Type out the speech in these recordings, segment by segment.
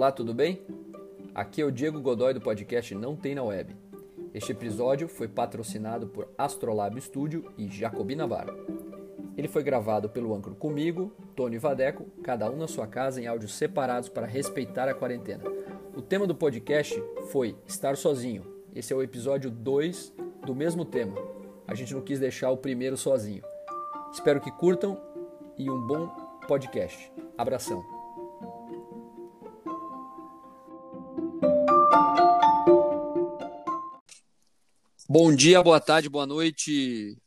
Olá, tudo bem? Aqui é o Diego Godoy do podcast Não Tem na Web. Este episódio foi patrocinado por Astrolab Studio e Jacobina Bar. Ele foi gravado pelo Ancro comigo, Tony Vadeco, cada um na sua casa em áudios separados para respeitar a quarentena. O tema do podcast foi Estar Sozinho. Esse é o episódio 2 do mesmo tema. A gente não quis deixar o primeiro sozinho. Espero que curtam e um bom podcast. Abração. Bom dia, boa tarde, boa noite,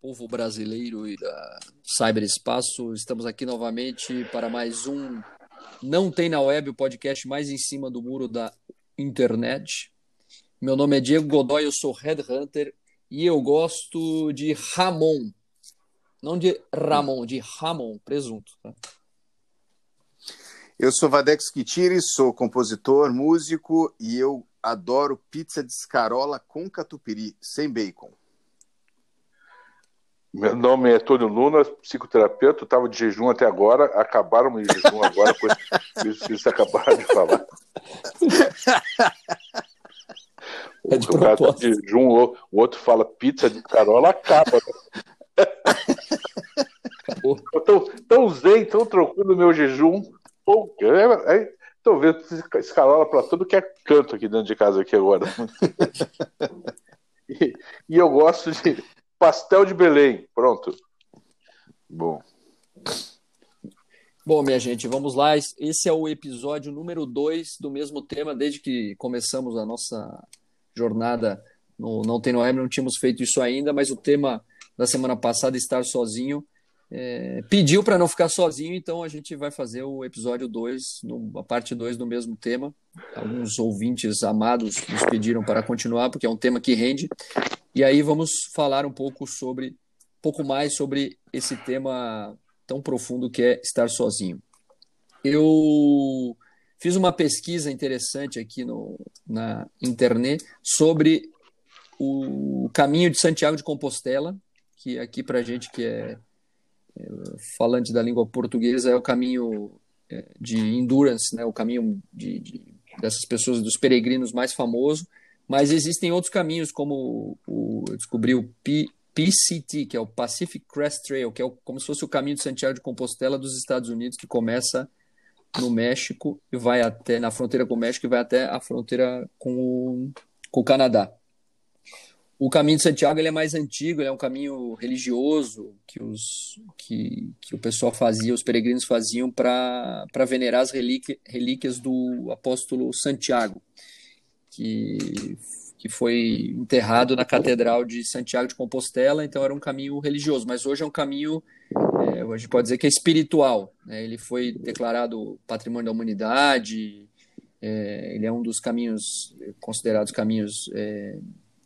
povo brasileiro e da cyberespaço. Estamos aqui novamente para mais um Não Tem na Web, o podcast mais em cima do muro da internet. Meu nome é Diego Godoy, eu sou Headhunter e eu gosto de Ramon. Não de Ramon, de Ramon, presunto. Tá? Eu sou Vadex Kitiri, sou compositor, músico e eu adoro pizza de escarola com catupiry, sem bacon. Meu nome é Tônio Luna, psicoterapeuta, estava de jejum até agora, acabaram o jejum agora, pois isso que vocês acabaram de falar. É de o cara tá de jejum, o outro fala pizza de escarola, acaba. Acabou. Eu tô tão zen, tão tranquilo no meu jejum. Pô, é- é- Tô vendo escarola para tudo que é canto aqui dentro de casa aqui agora. e, e eu gosto de pastel de Belém. Pronto. Bom, Bom, minha gente, vamos lá. Esse é o episódio número 2 do mesmo tema. Desde que começamos a nossa jornada no Não Tem no Web, não tínhamos feito isso ainda, mas o tema da semana passada, estar sozinho, é, pediu para não ficar sozinho, então a gente vai fazer o episódio 2, a parte 2 do mesmo tema. Alguns ouvintes amados nos pediram para continuar, porque é um tema que rende. E aí vamos falar um pouco sobre, um pouco mais sobre esse tema tão profundo que é estar sozinho. Eu fiz uma pesquisa interessante aqui no, na internet sobre o caminho de Santiago de Compostela, que aqui para gente que é, é, falante da língua portuguesa é o caminho é, de endurance, né? O caminho de, de, dessas pessoas, dos peregrinos mais famoso. Mas existem outros caminhos, como o, eu descobri o P, PCT, que é o Pacific Crest Trail, que é o, como se fosse o caminho de Santiago de Compostela dos Estados Unidos, que começa no México e vai até na fronteira com o México e vai até a fronteira com o, com o Canadá. O caminho de Santiago ele é mais antigo, ele é um caminho religioso que, os, que, que o pessoal fazia, os peregrinos faziam para venerar as relíquias, do apóstolo Santiago, que que foi enterrado na Catedral de Santiago de Compostela, então era um caminho religioso, mas hoje é um caminho, é, a gente pode dizer que é espiritual. Né? Ele foi declarado patrimônio da humanidade, é, ele é um dos caminhos considerados caminhos é,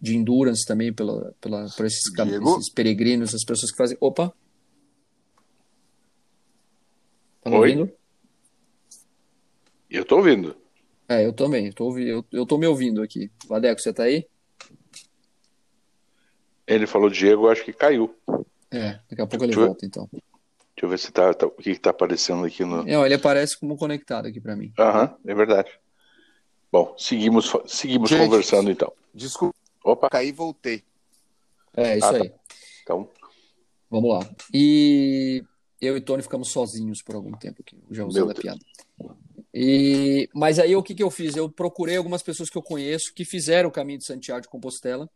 de endurance também pela, pela, por esses, esses peregrinos, as pessoas que fazem. Opa! Tá me Oi? ouvindo? Eu tô ouvindo. É, eu também, eu tô, eu, eu tô me ouvindo aqui. Vadeco, você tá aí? Ele falou Diego, eu acho que caiu. É, daqui a pouco ele Deixa eu- volta, então. Deixa eu ver se tá, tá- o que, que tá aparecendo aqui no. Não, ele aparece como conectado aqui para mim. Aham, é verdade. Bom, seguimos, seguimos Gente. conversando então. desculpa, Opa, caí e voltei. É, isso Ah, tá. aí. então. Vamos lá. E eu e Tony ficamos sozinhos por algum tempo aqui, já usando a piada. E, mas aí o que, que eu fiz? Eu procurei algumas pessoas que eu conheço que fizeram o caminho de Santiago de Compostela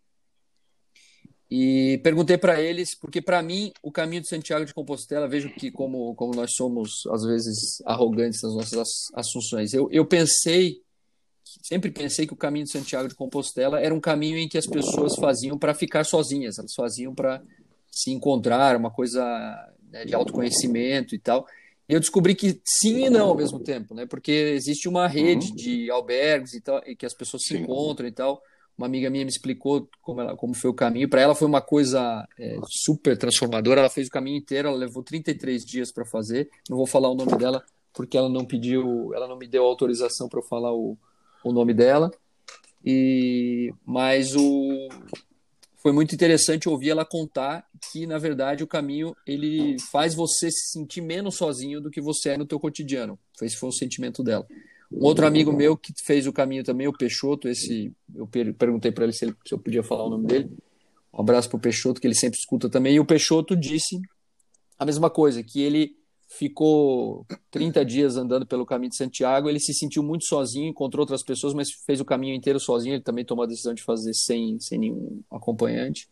e perguntei para eles, porque para mim o caminho de Santiago de Compostela, vejo que como, como nós somos às vezes arrogantes nas nossas ass- assunções, eu, eu pensei, sempre pensei que o caminho de Santiago de Compostela era um caminho em que as pessoas faziam para ficar sozinhas, elas faziam para se encontrar, uma coisa né, de autoconhecimento e tal. E eu descobri que sim e não ao mesmo tempo, né? Porque existe uma rede de albergues e tal, e que as pessoas se Sim. encontram e tal. Uma amiga minha me explicou como, ela, como foi o caminho. Para ela foi uma coisa é, super transformadora. Ela fez o caminho inteiro, ela levou 33 dias para fazer. Não vou falar o nome dela porque ela não pediu, ela não me deu autorização para eu falar o, o nome dela. E mas o foi muito interessante ouvir ela contar que na verdade o caminho ele faz você se sentir menos sozinho do que você é no teu cotidiano. Foi esse foi o sentimento dela. Um outro amigo meu que fez o caminho também, o Peixoto, esse eu perguntei para ele se, ele se eu podia falar o nome dele. Um abraço para o Peixoto, que ele sempre escuta também. E o Peixoto disse a mesma coisa, que ele ficou 30 dias andando pelo caminho de Santiago, ele se sentiu muito sozinho, encontrou outras pessoas, mas fez o caminho inteiro sozinho, ele também tomou a decisão de fazer sem, sem nenhum acompanhante.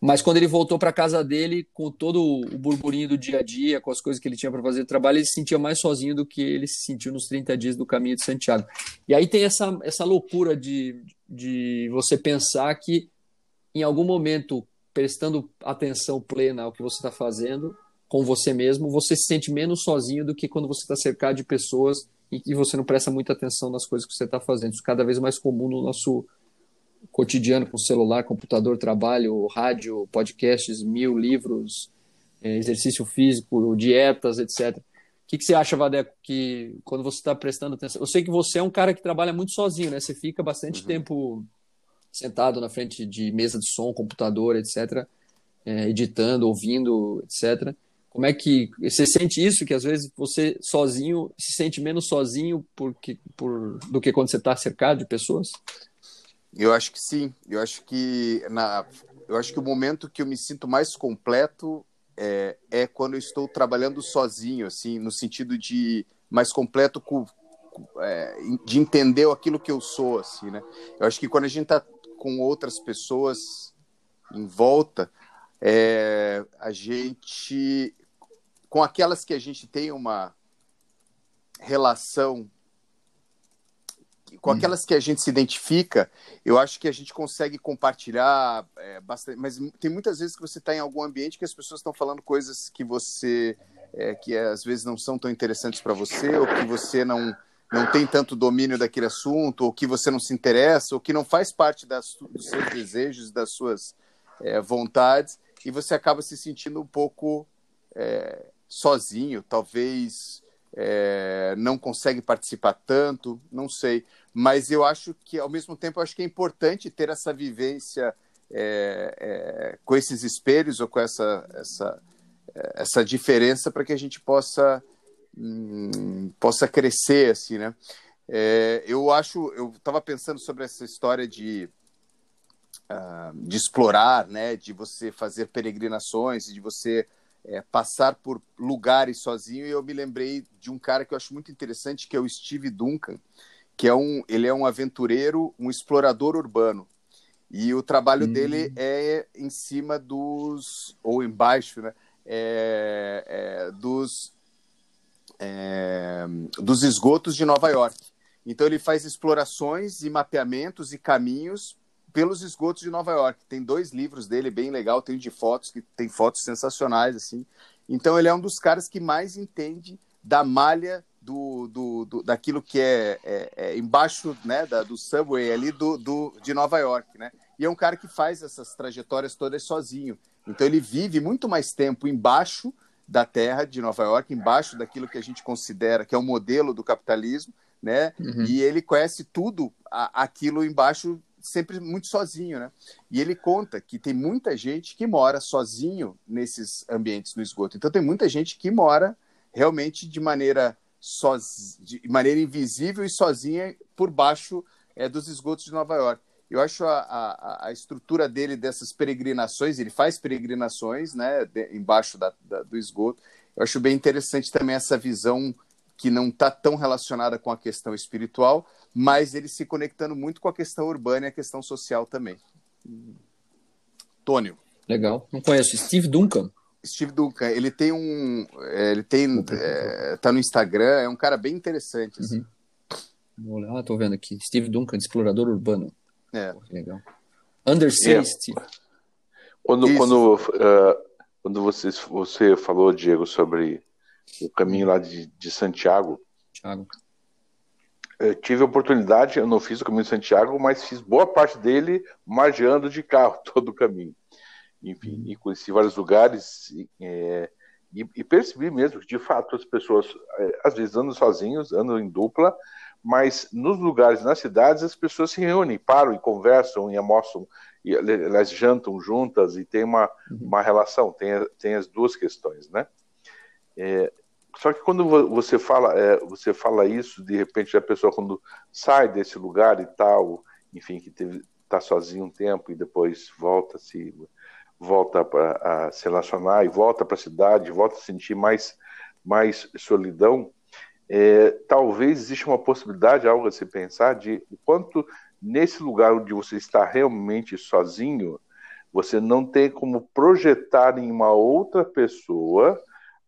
Mas quando ele voltou para casa dele, com todo o burburinho do dia a dia, com as coisas que ele tinha para fazer no trabalho, ele se sentia mais sozinho do que ele se sentiu nos 30 dias do caminho de Santiago. E aí tem essa, essa loucura de, de você pensar que em algum momento, prestando atenção plena ao que você está fazendo, com você mesmo, você se sente menos sozinho do que quando você está cercado de pessoas e que você não presta muita atenção nas coisas que você está fazendo. Isso é cada vez mais comum no nosso cotidiano com celular, computador, trabalho, rádio, podcasts, mil livros, é, exercício físico, dietas, etc. O que, que você acha, Vadeco, que quando você está prestando atenção? Eu sei que você é um cara que trabalha muito sozinho, né? Você fica bastante uhum. tempo sentado na frente de mesa de som, computador, etc., é, editando, ouvindo, etc. Como é que você sente isso? Que às vezes você sozinho se sente menos sozinho porque, por, do que quando você está cercado de pessoas? Eu acho que sim. Eu acho que na, eu acho que o momento que eu me sinto mais completo é, é quando eu estou trabalhando sozinho, assim, no sentido de mais completo com, é, de entender aquilo que eu sou, assim, né? Eu acho que quando a gente está com outras pessoas em volta, é, a gente, com aquelas que a gente tem uma relação com hum. aquelas que a gente se identifica, eu acho que a gente consegue compartilhar é, bastante. Mas tem muitas vezes que você está em algum ambiente que as pessoas estão falando coisas que você. É, que às vezes não são tão interessantes para você, ou que você não, não tem tanto domínio daquele assunto, ou que você não se interessa, ou que não faz parte das, dos seus desejos, das suas é, vontades, e você acaba se sentindo um pouco é, sozinho, talvez é, não consegue participar tanto, não sei. Mas eu acho que, ao mesmo tempo, acho que é importante ter essa vivência é, é, com esses espelhos ou com essa, essa, essa diferença para que a gente possa, hum, possa crescer, assim, né? É, eu acho, eu estava pensando sobre essa história de, uh, de explorar, né? De você fazer peregrinações, de você é, passar por lugares sozinho e eu me lembrei de um cara que eu acho muito interessante que é o Steve Duncan que é um ele é um aventureiro um explorador urbano. E o trabalho hum. dele é em cima dos ou embaixo né? É, é, dos é, dos esgotos de Nova York. Então ele faz explorações e mapeamentos e caminhos pelos esgotos de Nova York. Tem dois livros dele bem legal, tem de fotos que tem fotos sensacionais assim. Então ele é um dos caras que mais entende da malha do, do, do daquilo que é, é, é, embaixo né, da, do subway ali do, do, de Nova York, né? E é um cara que faz essas trajetórias todas sozinho. Então ele vive muito mais tempo embaixo da terra de Nova York, embaixo daquilo que a gente considera que é o modelo do capitalismo, né? Uhum. E ele conhece tudo a, aquilo embaixo sempre muito sozinho, né? E ele conta que tem muita gente que mora sozinho nesses ambientes no esgoto. Então tem muita gente que mora realmente de maneira soz... de maneira invisível e sozinha por baixo é, dos esgotos de Nova York. Eu acho a, a, a, estrutura dele dessas peregrinações, ele faz peregrinações, né, de, embaixo da, da, do esgoto. Eu acho bem interessante também essa visão que não está tão relacionada com a questão espiritual, mas ele se conectando muito com a questão urbana e a questão social também. Tônio. Legal. Não conheço. Steve Duncan. Steve Duncan, ele tem um. É, ele tem. É, tá no Instagram, é um cara bem interessante. Assim. Uhum. Ah, tô vendo aqui. Steve Duncan, explorador urbano. É. Pô, legal. Undersea, é. Steve. Quando, quando, uh, quando você, você falou, Diego, sobre o caminho lá de, de Santiago. Thiago eu tive a oportunidade, eu não fiz o caminho de Santiago, mas fiz boa parte dele margeando de carro todo o caminho. Enfim, uhum. e conheci vários lugares é, e, e, percebi mesmo que, de fato, as pessoas, é, às vezes, andam sozinhos, andam em dupla, mas nos lugares, nas cidades, as pessoas se reúnem, param e conversam e almoçam, e elas jantam juntas e tem uma, uhum. uma relação, tem, tem as duas questões, né? É, só que quando você fala, é, você fala isso, de repente a pessoa quando sai desse lugar e tal, enfim, que está sozinho um tempo e depois volta se volta a se relacionar e volta para a cidade, volta a sentir mais mais solidão, é, talvez exista uma possibilidade, algo a se pensar, de o quanto nesse lugar onde você está realmente sozinho, você não tem como projetar em uma outra pessoa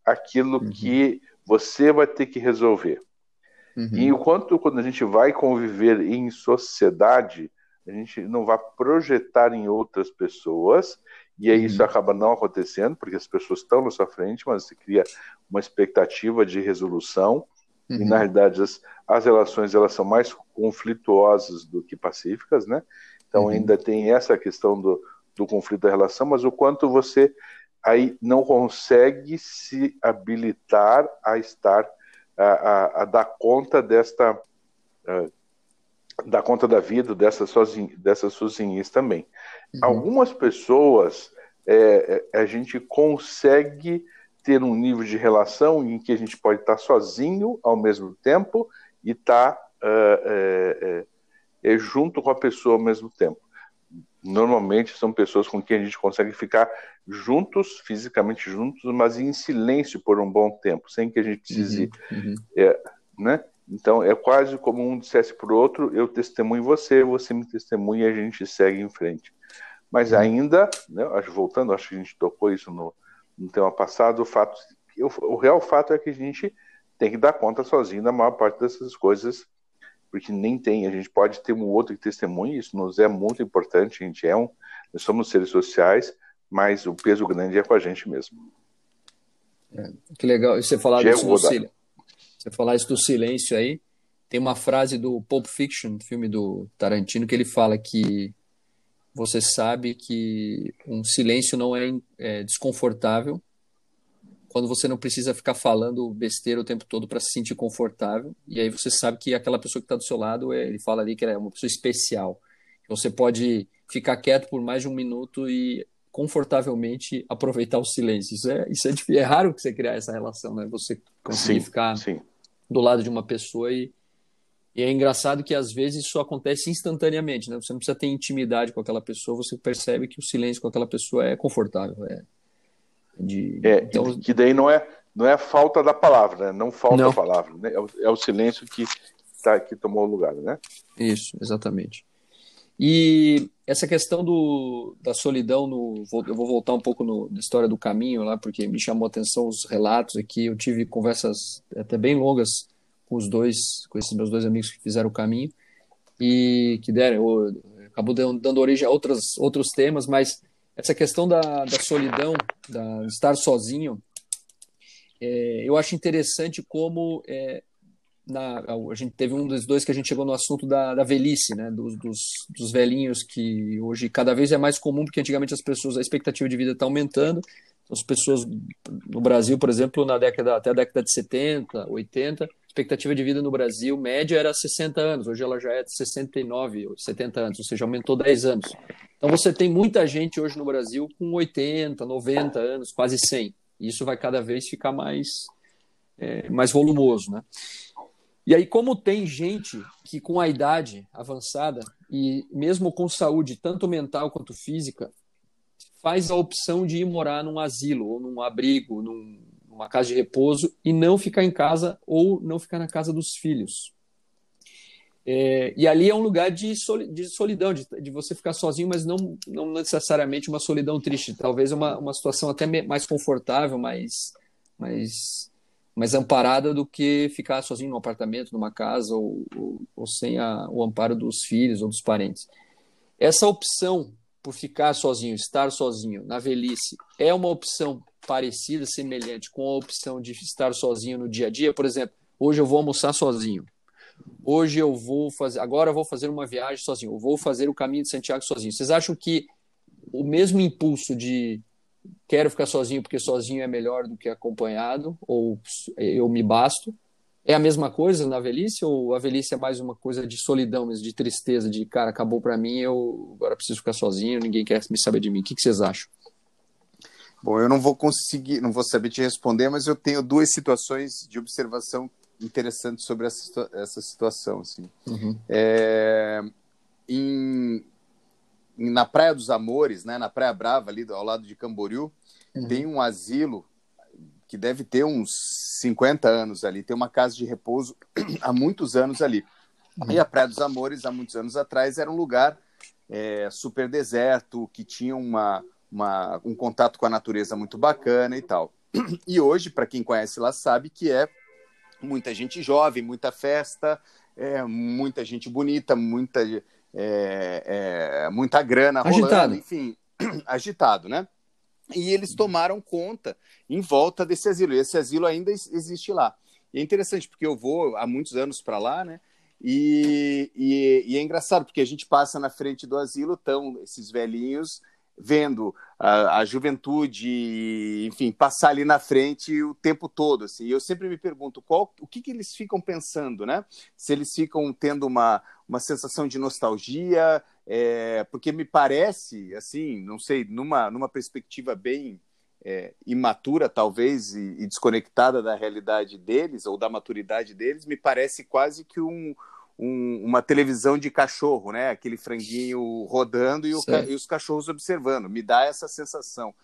aquilo uhum. que você vai ter que resolver. Uhum. E o quanto quando a gente vai conviver em sociedade, a gente não vai projetar em outras pessoas, e aí uhum. isso acaba não acontecendo, porque as pessoas estão na sua frente, mas você cria uma expectativa de resolução, uhum. e na realidade as, as relações elas são mais conflituosas do que pacíficas, né? Então uhum. ainda tem essa questão do, do conflito da relação, mas o quanto você aí não consegue se habilitar a estar a, a, a dar conta desta a, dar conta da vida dessa sozinha, dessas sozinhas também. Uhum. Algumas pessoas é, é, a gente consegue ter um nível de relação em que a gente pode estar sozinho ao mesmo tempo e estar uh, é, é, junto com a pessoa ao mesmo tempo normalmente são pessoas com quem a gente consegue ficar juntos, fisicamente juntos, mas em silêncio por um bom tempo, sem que a gente precise. Uhum, uhum. É, né? Então é quase como um dissesse para o outro: eu testemunho você, você me testemunha e a gente segue em frente. Mas uhum. ainda, né, voltando, acho que a gente tocou isso no, no tema passado, o fato, o, o real fato é que a gente tem que dar conta sozinho da maior parte dessas coisas porque nem tem. A gente pode ter um outro que testemunhe, isso nos é muito importante. A gente é um, nós somos seres sociais, mas o peso grande é com a gente mesmo. É, que legal. E você falar isso do silêncio. Você falar isso do silêncio aí, tem uma frase do Pulp Fiction, filme do Tarantino, que ele fala que você sabe que um silêncio não é, é desconfortável, quando você não precisa ficar falando besteira o tempo todo para se sentir confortável. E aí você sabe que aquela pessoa que está do seu lado, é, ele fala ali que é uma pessoa especial. Você pode ficar quieto por mais de um minuto e confortavelmente aproveitar o silêncio. Isso é, isso é, é raro que você criar essa relação, né? Você conseguir sim, ficar sim. do lado de uma pessoa e, e é engraçado que às vezes isso acontece instantaneamente, né? Você não precisa ter intimidade com aquela pessoa, você percebe que o silêncio com aquela pessoa é confortável, é, de, é, então... Que daí não é, não é falta da palavra, né? não falta não. a palavra, né? é, o, é o silêncio que, tá, que tomou o lugar, né? Isso, exatamente. E essa questão do, da solidão, no, eu vou voltar um pouco no, na história do caminho lá, porque me chamou a atenção os relatos aqui. Eu tive conversas até bem longas com os dois, com esses meus dois amigos que fizeram o caminho e que deram, acabou dando origem a outros, outros temas, mas essa questão da, da solidão, da estar sozinho, é, eu acho interessante como é, na, a gente teve um dos dois que a gente chegou no assunto da, da velhice, né, dos, dos, dos, velhinhos que hoje cada vez é mais comum porque antigamente as pessoas a expectativa de vida está aumentando, as pessoas no Brasil, por exemplo, na década até a década de 70, 80, expectativa de vida no Brasil média era 60 anos, hoje ela já é de 69 ou 70 anos, ou seja, aumentou 10 anos. Então você tem muita gente hoje no Brasil com 80, 90 anos, quase 100. E isso vai cada vez ficar mais, é, mais volumoso, né? E aí, como tem gente que com a idade avançada e mesmo com saúde, tanto mental quanto física, faz a opção de ir morar num asilo ou num abrigo, num, numa casa de repouso e não ficar em casa ou não ficar na casa dos filhos. É, e ali é um lugar de solidão, de, de, você ficar sozinho, mas não, não necessariamente uma solidão triste. Talvez uma, uma situação até mais confortável, mais, mais, mais amparada do que ficar sozinho num apartamento, numa casa, ou, ou, ou sem a, o amparo dos filhos ou dos parentes. Essa opção por ficar sozinho, estar sozinho na velhice, é uma opção parecida, semelhante com a opção de estar sozinho no dia a dia? Por exemplo, hoje eu vou almoçar sozinho hoje eu vou fazer, agora eu vou fazer uma viagem sozinho, eu vou fazer o caminho de Santiago sozinho. Vocês acham que o mesmo impulso de quero ficar sozinho porque sozinho é melhor do que acompanhado, ou eu me basto, é a mesma coisa na velhice ou a velhice é mais uma coisa de solidão, mesmo, de tristeza, de cara, acabou para mim, eu agora preciso ficar sozinho, ninguém quer me saber de mim. O que, que vocês acham? Bom, eu não vou conseguir, não vou saber te responder, mas eu tenho duas situações de observação interessantes sobre essa, essa situação. Assim. Uhum. É, em, na Praia dos Amores, né, na Praia Brava, ali ao lado de Camboriú, uhum. tem um asilo que deve ter uns 50 anos ali, tem uma casa de repouso há muitos anos ali. Uhum. E a Praia dos Amores, há muitos anos atrás, era um lugar é, super deserto, que tinha uma, uma, um contato com a natureza muito bacana e tal. E hoje, para quem conhece lá, sabe que é muita gente jovem, muita festa, é, muita gente bonita, muita, é, é, muita grana agitado. rolando, enfim, agitado, né? E eles tomaram conta em volta desse asilo. E esse asilo ainda existe lá. E é interessante porque eu vou há muitos anos para lá, né? E, e, e, é engraçado porque a gente passa na frente do asilo, estão esses velhinhos vendo a, a, juventude, enfim, passar ali na frente o tempo todo. Assim. Eu sempre me pergunto qual, o que, que eles ficam pensando, né? Se eles ficam tendo uma, uma sensação de nostalgia, é, porque me parece, assim, não sei, numa, numa perspectiva bem é, imatura, talvez, e, e, desconectada da realidade deles, ou da maturidade deles, me parece quase que um, um, uma televisão de cachorro, né? Aquele franguinho rodando e, o, e, os cachorros observando. Me dá essa sensação.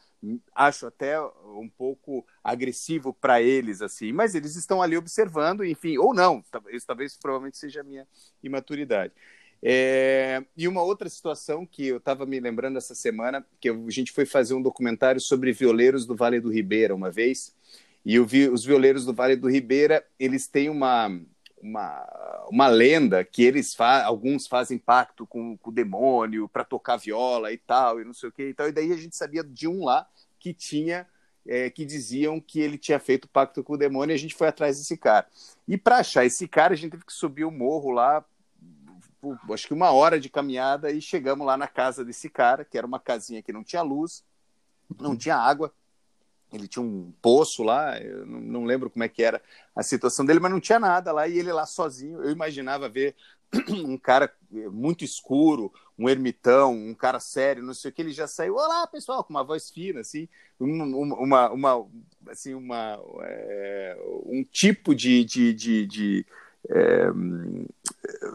Acho até um pouco agressivo para eles, assim, mas eles estão ali observando, enfim, ou não, isso talvez provavelmente seja a minha imaturidade. É, e uma outra situação que eu estava me lembrando essa semana, que a gente foi fazer um documentário sobre violeiros do Vale do Ribeira uma vez, e eu vi os violeiros do Vale do Ribeira, eles têm uma, uma, uma lenda que eles fa alguns fazem pacto com, com o demônio para tocar viola e tal, e não sei o que e tal, e daí a gente sabia de um lá que tinha é, que diziam que ele tinha feito pacto com o demônio e a gente foi atrás desse cara. E para achar esse cara, a gente teve que subir o morro lá acho que uma hora de caminhada e chegamos lá na casa desse cara, que era uma casinha que não tinha luz, não tinha água. Ele tinha um poço lá, eu não lembro como é que era a situação dele, mas não tinha nada lá e ele lá sozinho. Eu imaginava ver um cara muito escuro, um ermitão, um cara sério, não sei o que, ele já saiu, olá pessoal, com uma voz fina, assim, uma, uma, assim, uma, é, um tipo de, de, de, de é,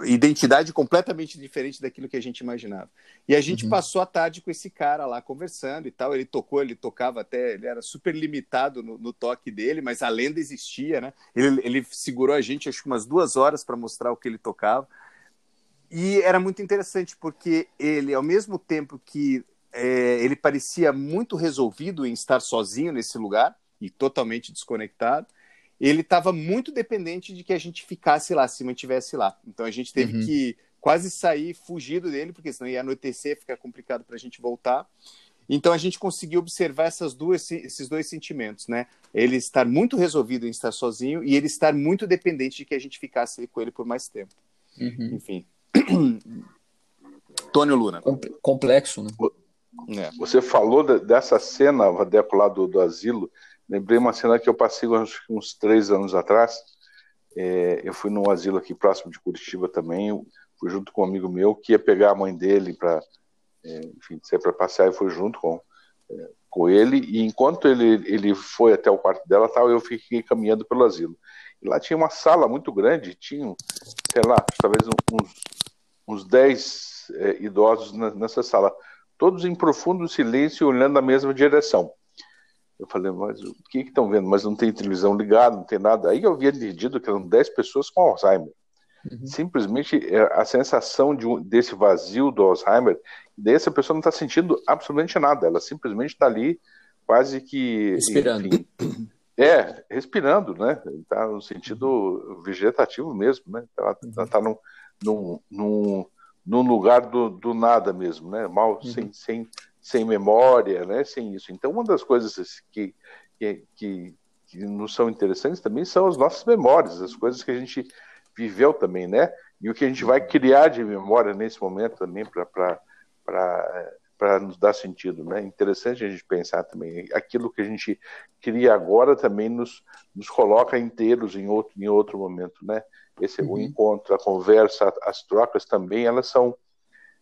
identidade completamente diferente daquilo que a gente imaginava. E a gente uhum. passou a tarde com esse cara lá conversando e tal. Ele tocou, ele tocava até, ele era super limitado no, no toque dele, mas a lenda existia, né? Ele, ele segurou a gente acho que umas duas horas para mostrar o que ele tocava. E era muito interessante porque ele, ao mesmo tempo que é, ele parecia muito resolvido em estar sozinho nesse lugar e totalmente desconectado, ele estava muito dependente de que a gente ficasse lá, se mantivesse lá. Então a gente teve uhum. que quase sair fugido dele, porque senão ia anoitecer, ficar complicado para a gente voltar. Então a gente conseguiu observar essas duas, esses dois sentimentos, né? Ele estar muito resolvido em estar sozinho e ele estar muito dependente de que a gente ficasse com ele por mais tempo. Uhum. Enfim. Tônio Luna. Complexo, né? É. Você falou dessa cena, Vadeco, lá do, do asilo. Lembrei uma cena que eu passei uns, uns três anos atrás. É, eu fui num asilo aqui próximo de Curitiba também. fui junto com um amigo meu que ia pegar a mãe dele para, é, enfim, para passear e fui junto com, é, com ele. E enquanto ele, ele foi até o quarto dela, tal, eu fiquei caminhando pelo asilo. E lá tinha uma sala muito grande, tinha, sei lá, talvez uns, uns dez é, idosos nessa sala, todos em profundo silêncio, olhando na mesma direção. Eu falei, mas o que estão vendo? Mas não tem televisão ligada, não tem nada. Aí eu havia entendido que eram 10 pessoas com Alzheimer. Uhum. Simplesmente é, a sensação de desse vazio do Alzheimer, dessa pessoa não está sentindo absolutamente nada. Ela simplesmente está ali, quase que. Respirando. Enfim, é, respirando, né? Está no sentido vegetativo mesmo, né? Ela está uhum. num, num, num, num, lugar do, do nada mesmo, né? Mal, uhum. sem, sem sem memória, né, sem isso. Então, uma das coisas que, que, que, que nos são interessantes também são as nossas memórias, as coisas que a gente viveu também, né? E o que a gente vai criar de memória nesse momento também para nos dar sentido, né? Interessante a gente pensar também. Aquilo que a gente cria agora também nos, nos coloca inteiros em outro, em outro momento, né? Esse uhum. o encontro, a conversa, as trocas também, elas são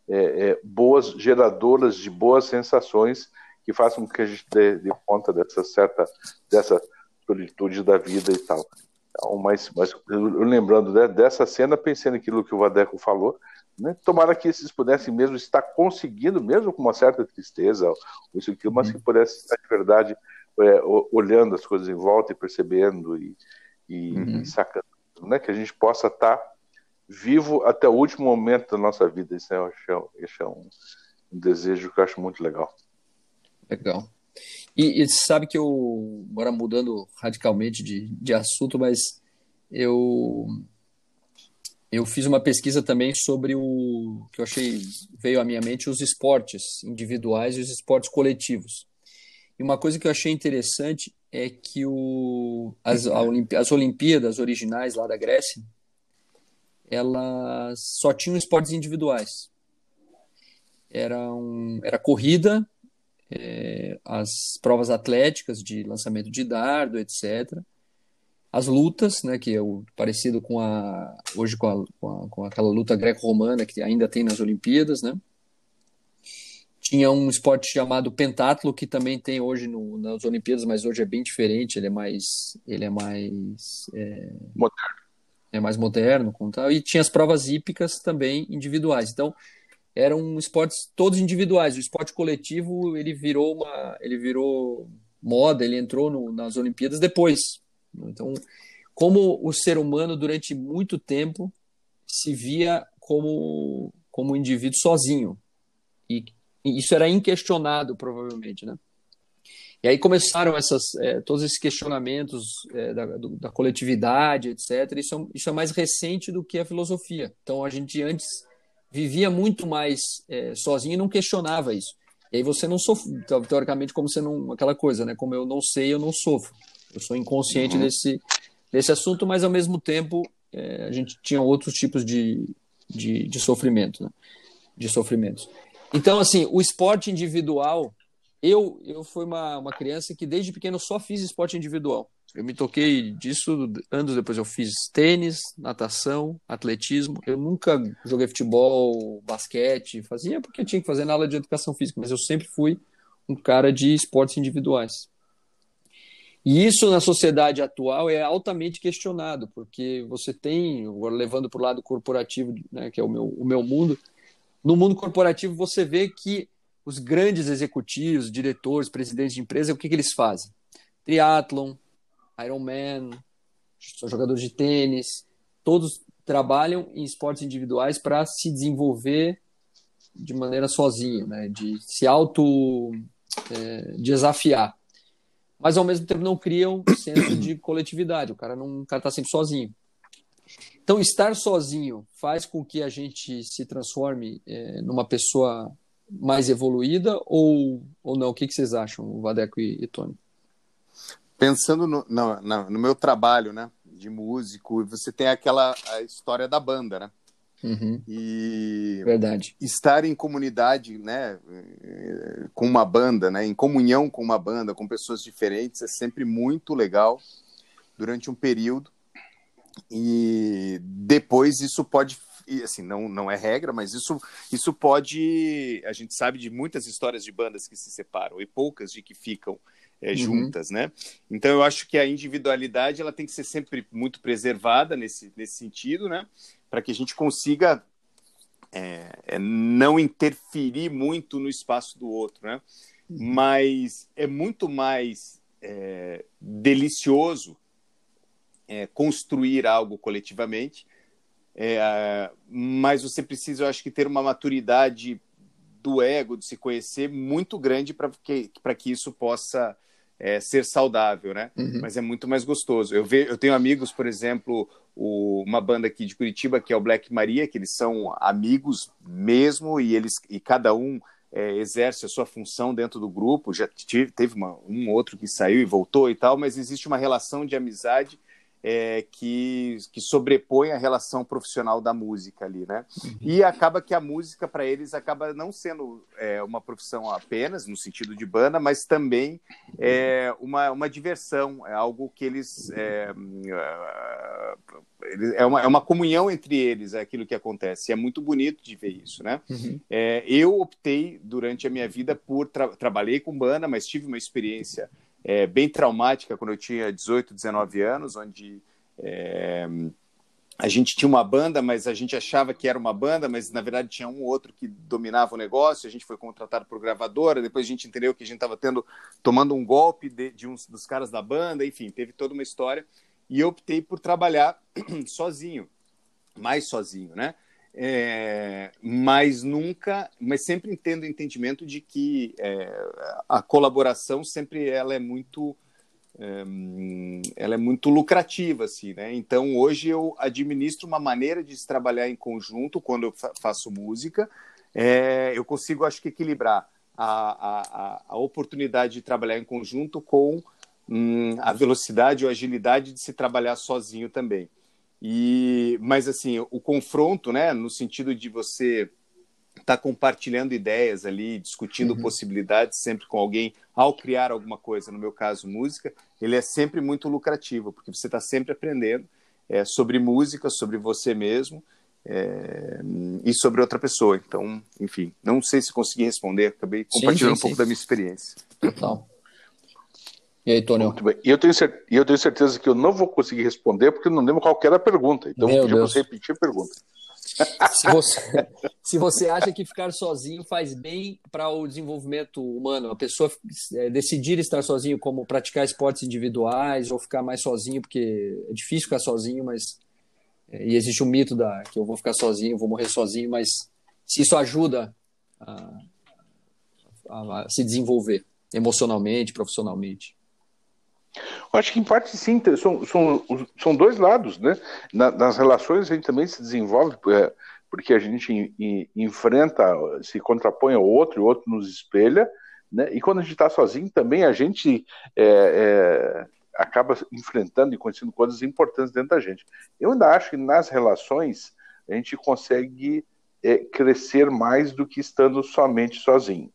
é, é, boas geradoras de boas sensações que façam com que a gente dê, dê conta dessa certa dessa solitude da vida e tal. Então, mas, mas eu, lembrando né, dessa cena, pensando naquilo que o Vadeco falou, né, tomara que esses pudessem mesmo estar conseguindo, mesmo com uma certa tristeza, isso aqui, mas que uhum. pudessem estar de verdade é, olhando as coisas em volta e percebendo e, e, uhum. e sacando, né, que a gente possa estar vivo até o último momento da nossa vida. Isso é, isso é um, um desejo que eu acho muito legal. Legal. E, e sabe que eu, agora mudando radicalmente de, de assunto, mas eu eu fiz uma pesquisa também sobre o que eu achei veio à minha mente os esportes individuais e os esportes coletivos. E uma coisa que eu achei interessante é que o, as, Olimpí as Olimpíadas originais lá da Grécia, elas só tinham esportes individuais. Era, um, era corrida, é, as provas atléticas de lançamento de dardo, etc. As lutas, né, que é o parecido com a hoje com, a, com, a, com aquela luta greco-romana que ainda tem nas Olimpíadas, né? Tinha um esporte chamado pentatlo que também tem hoje no, nas Olimpíadas, mas hoje é bem diferente. Ele é mais, ele é mais é, moderno, é mais moderno, com tal. E tinha as provas hípicas também individuais. Então eram esportes todos individuais. O esporte coletivo ele virou uma, ele virou moda. Ele entrou no, nas Olimpíadas depois. Então, como o ser humano durante muito tempo se via como como um indivíduo sozinho e isso era inquestionado provavelmente, né? E aí começaram essas, é, todos esses questionamentos é, da, do, da, coletividade, etc. Isso é, isso é, mais recente do que a filosofia. Então a gente antes vivia muito mais é, sozinho e não questionava isso. E aí você não sofre, teoricamente, como você não. aquela coisa, né? Como eu não sei, eu não sofro. Eu sou inconsciente uhum. desse, desse assunto, mas ao mesmo tempo é, a gente tinha outros tipos de, de, de sofrimento, né? De sofrimentos. Então, assim, o esporte individual, eu eu fui uma, uma criança que desde pequeno só fiz esporte individual. Eu me toquei disso anos depois. Eu fiz tênis, natação, atletismo. Eu nunca joguei futebol, basquete, fazia porque tinha que fazer na aula de educação física, mas eu sempre fui um cara de esportes individuais. E isso na sociedade atual é altamente questionado, porque você tem, agora levando para o lado corporativo, né, que é o meu, o meu mundo, no mundo corporativo você vê que os grandes executivos, diretores, presidentes de empresa, o que, que eles fazem? Triathlon, Ironman, são jogadores de tênis, todos trabalham em esportes individuais para se desenvolver de maneira sozinho, né? de se auto é, desafiar. Mas ao mesmo tempo não criam senso de coletividade. O cara não está sempre sozinho. Então, estar sozinho faz com que a gente se transforme é, numa pessoa mais evoluída ou, ou não? O que, que vocês acham, Vadeco e, e Tony? Pensando no, no, no, meu trabalho né, de músico, você tem aquela história da banda, né? Uhum. E Verdade. estar em comunidade, né, com uma banda, né, em comunhão com uma banda, com pessoas diferentes, é sempre muito legal durante um período e depois isso pode assim não não é regra mas isso isso pode a gente sabe de muitas histórias de bandas que se separam e poucas de que ficam é, uhum. juntas né então eu acho que a individualidade ela tem que ser sempre muito preservada nesse nesse sentido né para que a gente consiga é, é, não interferir muito no espaço do outro né uhum. mas é muito mais é, delicioso é, construir algo coletivamente, é, mas você precisa, eu acho que, ter uma maturidade do ego, de se conhecer, muito grande para que, que isso possa é, ser saudável, né? Uhum. Mas é muito mais gostoso. Eu, ve, eu tenho amigos, por exemplo, o, uma banda aqui de Curitiba, que é o Black Maria, que eles são amigos mesmo e eles e cada um é, exerce a sua função dentro do grupo. Já tive, teve uma, um outro que saiu e voltou e tal, mas existe uma relação de amizade é, que, que sobrepõe a relação profissional da música ali, né? Uhum. E acaba que a música para eles acaba não sendo é, uma profissão apenas no sentido de banda, mas também é uma, uma diversão, é algo que eles é, é uma, é uma comunhão entre eles, é aquilo que acontece. E é muito bonito de ver isso, né? Uhum. É, eu optei durante a minha vida por tra trabalhei com banda, mas tive uma experiência é, bem traumática quando eu tinha 18, 19 anos, onde é, a gente tinha uma banda, mas a gente achava que era uma banda, mas na verdade tinha um ou outro que dominava o negócio. A gente foi contratado por gravadora, depois a gente entendeu que a gente estava tendo tomando um golpe de, de dos caras da banda, enfim, teve toda uma história. E eu optei por trabalhar sozinho, mais sozinho, né? É, mas nunca, mas sempre tendo o entendimento de que é, a colaboração sempre ela é muito é, ela é muito lucrativa assim, né? Então hoje eu administro uma maneira de se trabalhar em conjunto quando eu faço música, é, eu consigo acho que equilibrar a, a, a oportunidade de trabalhar em conjunto com hum, a velocidade ou agilidade de se trabalhar sozinho também. E, mas assim, o confronto, né, no sentido de você estar tá compartilhando ideias ali, discutindo uhum. possibilidades sempre com alguém ao criar alguma coisa, no meu caso música, ele é sempre muito lucrativo, porque você está sempre aprendendo é, sobre música, sobre você mesmo é, e sobre outra pessoa. Então, enfim, não sei se consegui responder, acabei compartilhando sim, sim, um pouco da minha experiência. Total. E aí? Muito bem. E eu tenho, eu tenho certeza que eu não vou conseguir responder porque não lembro qual era a pergunta. Então, Meu eu você repetir a pergunta. Se você, se você acha que ficar sozinho faz bem para o desenvolvimento humano, a pessoa é, decidir estar sozinho, como praticar esportes individuais ou ficar mais sozinho, porque é difícil ficar sozinho, mas. É, e existe o um mito da que eu vou ficar sozinho, vou morrer sozinho, mas se isso ajuda a, a, a se desenvolver emocionalmente, profissionalmente. Eu acho que em parte sim, são, são, são dois lados, né? Na, nas relações a gente também se desenvolve, é, porque a gente in, in, enfrenta, se contrapõe ao outro, o outro nos espelha, né? E quando a gente está sozinho também a gente é, é, acaba enfrentando e conhecendo coisas importantes dentro da gente. Eu ainda acho que nas relações a gente consegue é, crescer mais do que estando somente sozinho.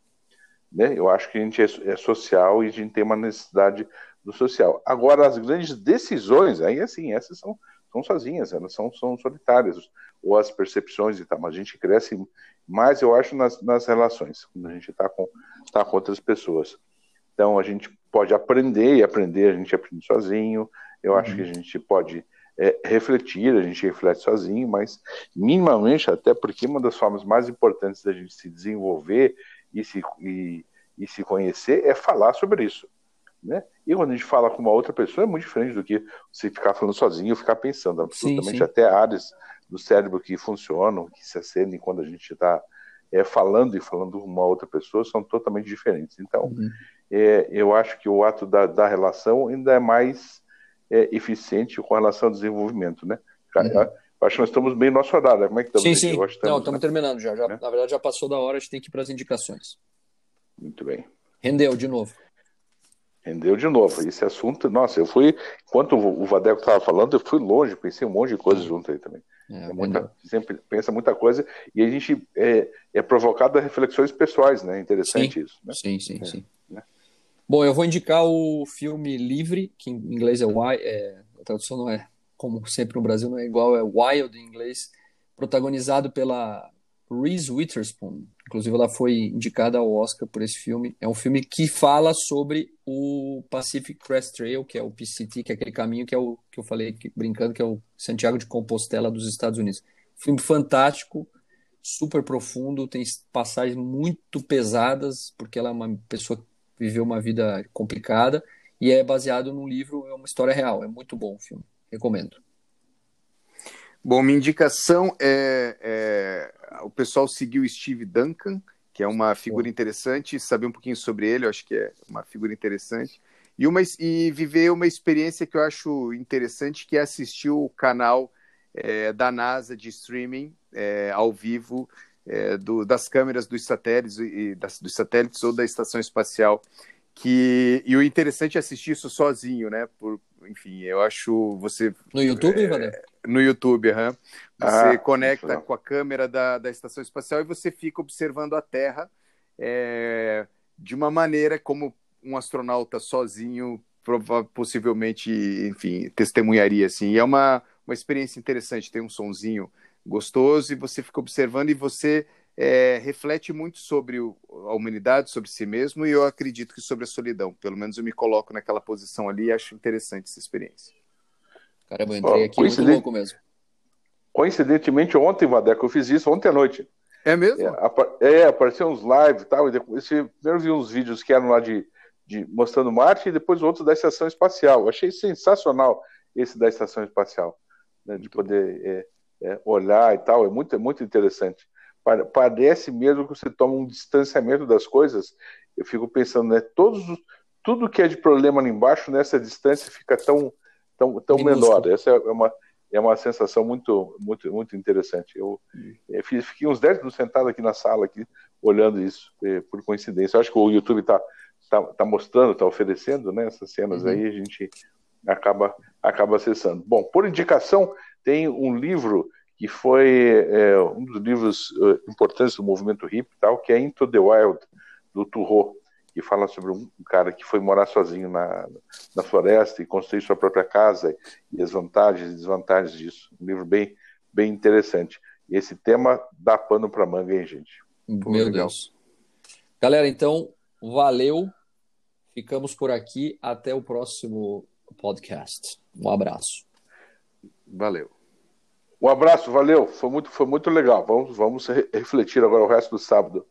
Né? Eu acho que a gente é, é social e a gente tem uma necessidade do social. Agora, as grandes decisões, aí assim, essas são, são sozinhas, elas são, são solitárias, ou as percepções e tal, mas a gente cresce mais, eu acho, nas, nas relações, quando a gente está com, tá com outras pessoas. Então, a gente pode aprender e aprender, a gente aprende sozinho, eu uhum. acho que a gente pode é, refletir, a gente reflete sozinho, mas minimamente, até porque uma das formas mais importantes da gente se desenvolver e se, e, e se conhecer é falar sobre isso. Né? E quando a gente fala com uma outra pessoa é muito diferente do que você ficar falando sozinho ou ficar pensando. Absolutamente sim, sim. até áreas do cérebro que funcionam, que se acendem quando a gente está é, falando e falando com uma outra pessoa são totalmente diferentes. Então, uhum. é, eu acho que o ato da, da relação ainda é mais é, eficiente com relação ao desenvolvimento, né? Uhum. Acho que nós estamos bem no nosso horário. Como é que estamos? Sim, sim. Estamos, Não, estamos né? terminando já. já é? Na verdade, já passou da hora, a gente tem que ir para as indicações. Muito bem. Rendeu de novo. Rendeu de novo. Esse assunto, nossa, eu fui, enquanto o Vadeco estava falando, eu fui longe, pensei um monte de coisa junto aí também. É, é muita, sempre pensa muita coisa e a gente é, é provocado a reflexões pessoais, né? Interessante sim, isso. Né? Sim, sim, é, sim. Né? Bom, eu vou indicar o filme Livre, que em inglês é Wild, é, a tradução não é, como sempre no Brasil não é igual, é Wild em inglês, protagonizado pela Reese Witherspoon. Inclusive, ela foi indicada ao Oscar por esse filme. É um filme que fala sobre o Pacific Crest Trail, que é o PCT, que é aquele caminho que é o que eu falei que, brincando, que é o Santiago de Compostela dos Estados Unidos. Filme fantástico, super profundo, tem passagens muito pesadas, porque ela é uma pessoa que viveu uma vida complicada e é baseado num livro, é uma história real. É muito bom o filme, recomendo. Bom, minha indicação é, é o pessoal seguiu Steve Duncan, que é uma figura interessante, saber um pouquinho sobre ele, eu acho que é uma figura interessante. E, uma, e viver uma experiência que eu acho interessante, que é assistir o canal é, da NASA de streaming é, ao vivo é, do, das câmeras dos satélites, e, das, dos satélites ou da estação espacial. Que, e o interessante é assistir isso sozinho, né? Por, enfim, eu acho você. No YouTube, é, No YouTube, uhum. Você ah, conecta com a câmera da, da estação espacial e você fica observando a Terra é, de uma maneira como um astronauta sozinho possivelmente, enfim, testemunharia assim. E é uma, uma experiência interessante, tem um sonzinho gostoso e você fica observando e você é, reflete muito sobre o, a humanidade, sobre si mesmo, e eu acredito que sobre a solidão. Pelo menos eu me coloco naquela posição ali e acho interessante essa experiência. Caramba, eu entrei aqui muito louco mesmo. Coincidentemente, ontem, Vadeco, eu fiz isso ontem à noite. É mesmo? É, é apareceu uns live e tal, e depois, primeiro vi uns vídeos que eram lá de, de mostrando Marte e depois outros da estação espacial. Eu achei sensacional esse da estação espacial, né, de poder é, é, olhar e tal, é muito, é muito interessante parece mesmo que você toma um distanciamento das coisas. Eu fico pensando, né? Todos, tudo que é de problema ali embaixo, nessa distância, fica tão, tão, tão menor. Essa é uma, é uma sensação muito, muito, muito interessante. Eu, eu fiquei uns 10 minutos sentado aqui na sala, aqui, olhando isso, é, por coincidência. Eu acho que o YouTube está tá, tá mostrando, está oferecendo né, essas cenas uhum. aí, a gente acaba, acaba acessando. Bom, por indicação, tem um livro que foi é, um dos livros uh, importantes do movimento hip, tal, que é Into the Wild, do Turro, que fala sobre um cara que foi morar sozinho na, na floresta e construir sua própria casa e as vantagens e desvantagens disso. Um livro bem, bem interessante. E esse tema dá pano para manga, hein, gente? Pô, Meu legal. Deus. Galera, então, valeu. Ficamos por aqui. Até o próximo podcast. Um abraço. Valeu. Um abraço, valeu. Foi muito, foi muito legal. Vamos, vamos refletir agora o resto do sábado.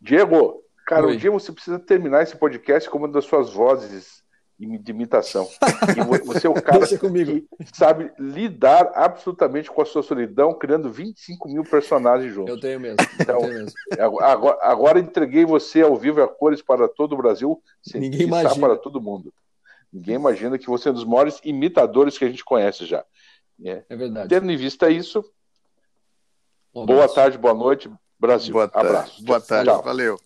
Diego, cara, Oi. um dia você precisa terminar esse podcast com uma das suas vozes de imitação. E você é o cara que sabe lidar absolutamente com a sua solidão, criando 25 mil personagens juntos. Eu tenho mesmo. Então, tenho mesmo. Agora, agora, entreguei você ao vivo a cores para todo o Brasil, Ninguém imagina. para todo mundo. Ninguém imagina que você é um dos maiores imitadores que a gente conhece já. É, é verdade. Tendo em vista isso, um boa tarde, boa noite, Brasil. Boa Abraço. Boa tarde, Tchau. valeu.